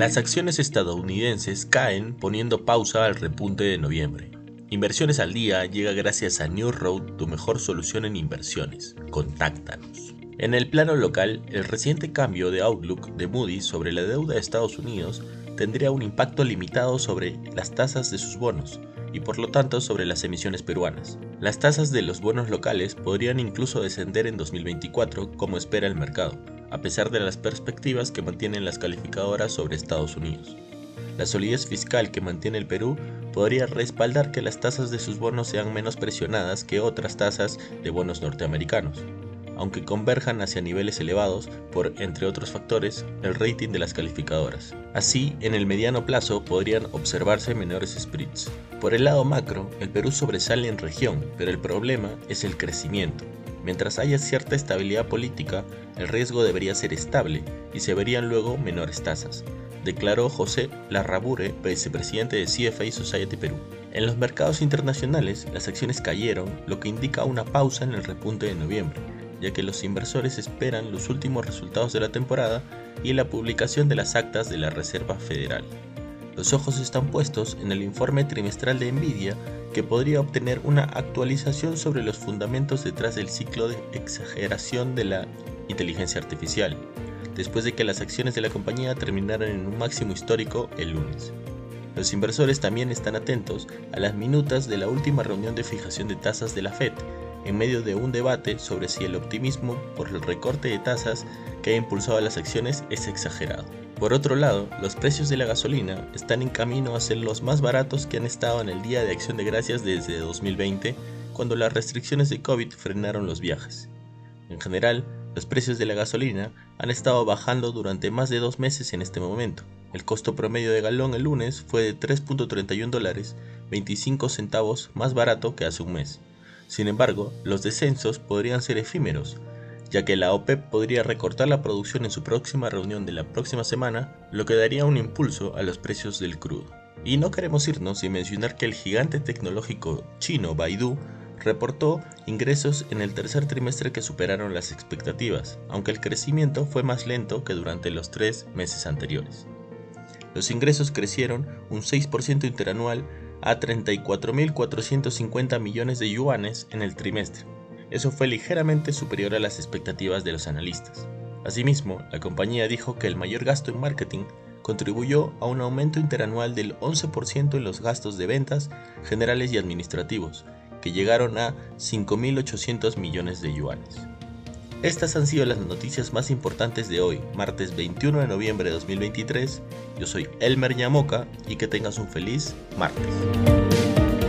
Las acciones estadounidenses caen poniendo pausa al repunte de noviembre. Inversiones al día llega gracias a New Road, tu mejor solución en inversiones. Contáctanos. En el plano local, el reciente cambio de outlook de Moody's sobre la deuda de Estados Unidos tendría un impacto limitado sobre las tasas de sus bonos y por lo tanto sobre las emisiones peruanas. Las tasas de los bonos locales podrían incluso descender en 2024 como espera el mercado, a pesar de las perspectivas que mantienen las calificadoras sobre Estados Unidos. La solidez fiscal que mantiene el Perú podría respaldar que las tasas de sus bonos sean menos presionadas que otras tasas de bonos norteamericanos, aunque converjan hacia niveles elevados por, entre otros factores, el rating de las calificadoras. Así, en el mediano plazo podrían observarse menores spreads. Por el lado macro, el Perú sobresale en región, pero el problema es el crecimiento. Mientras haya cierta estabilidad política, el riesgo debería ser estable y se verían luego menores tasas, declaró José Larrabure, vicepresidente de CFA Society Perú. En los mercados internacionales, las acciones cayeron, lo que indica una pausa en el repunte de noviembre, ya que los inversores esperan los últimos resultados de la temporada y la publicación de las actas de la Reserva Federal. Los ojos están puestos en el informe trimestral de Nvidia, que podría obtener una actualización sobre los fundamentos detrás del ciclo de exageración de la inteligencia artificial, después de que las acciones de la compañía terminaran en un máximo histórico el lunes. Los inversores también están atentos a las minutas de la última reunión de fijación de tasas de la Fed, en medio de un debate sobre si el optimismo por el recorte de tasas que ha impulsado las acciones es exagerado. Por otro lado, los precios de la gasolina están en camino a ser los más baratos que han estado en el Día de Acción de Gracias desde 2020, cuando las restricciones de COVID frenaron los viajes. En general, los precios de la gasolina han estado bajando durante más de dos meses en este momento. El costo promedio de galón el lunes fue de 3.31 dólares, 25 centavos más barato que hace un mes. Sin embargo, los descensos podrían ser efímeros, ya que la OPEP podría recortar la producción en su próxima reunión de la próxima semana, lo que daría un impulso a los precios del crudo. Y no queremos irnos sin mencionar que el gigante tecnológico chino Baidu reportó ingresos en el tercer trimestre que superaron las expectativas, aunque el crecimiento fue más lento que durante los tres meses anteriores. Los ingresos crecieron un 6% interanual a 34.450 millones de yuanes en el trimestre. Eso fue ligeramente superior a las expectativas de los analistas. Asimismo, la compañía dijo que el mayor gasto en marketing contribuyó a un aumento interanual del 11% en los gastos de ventas generales y administrativos, que llegaron a 5.800 millones de yuanes. Estas han sido las noticias más importantes de hoy, martes 21 de noviembre de 2023. Yo soy Elmer Yamoca y que tengas un feliz martes.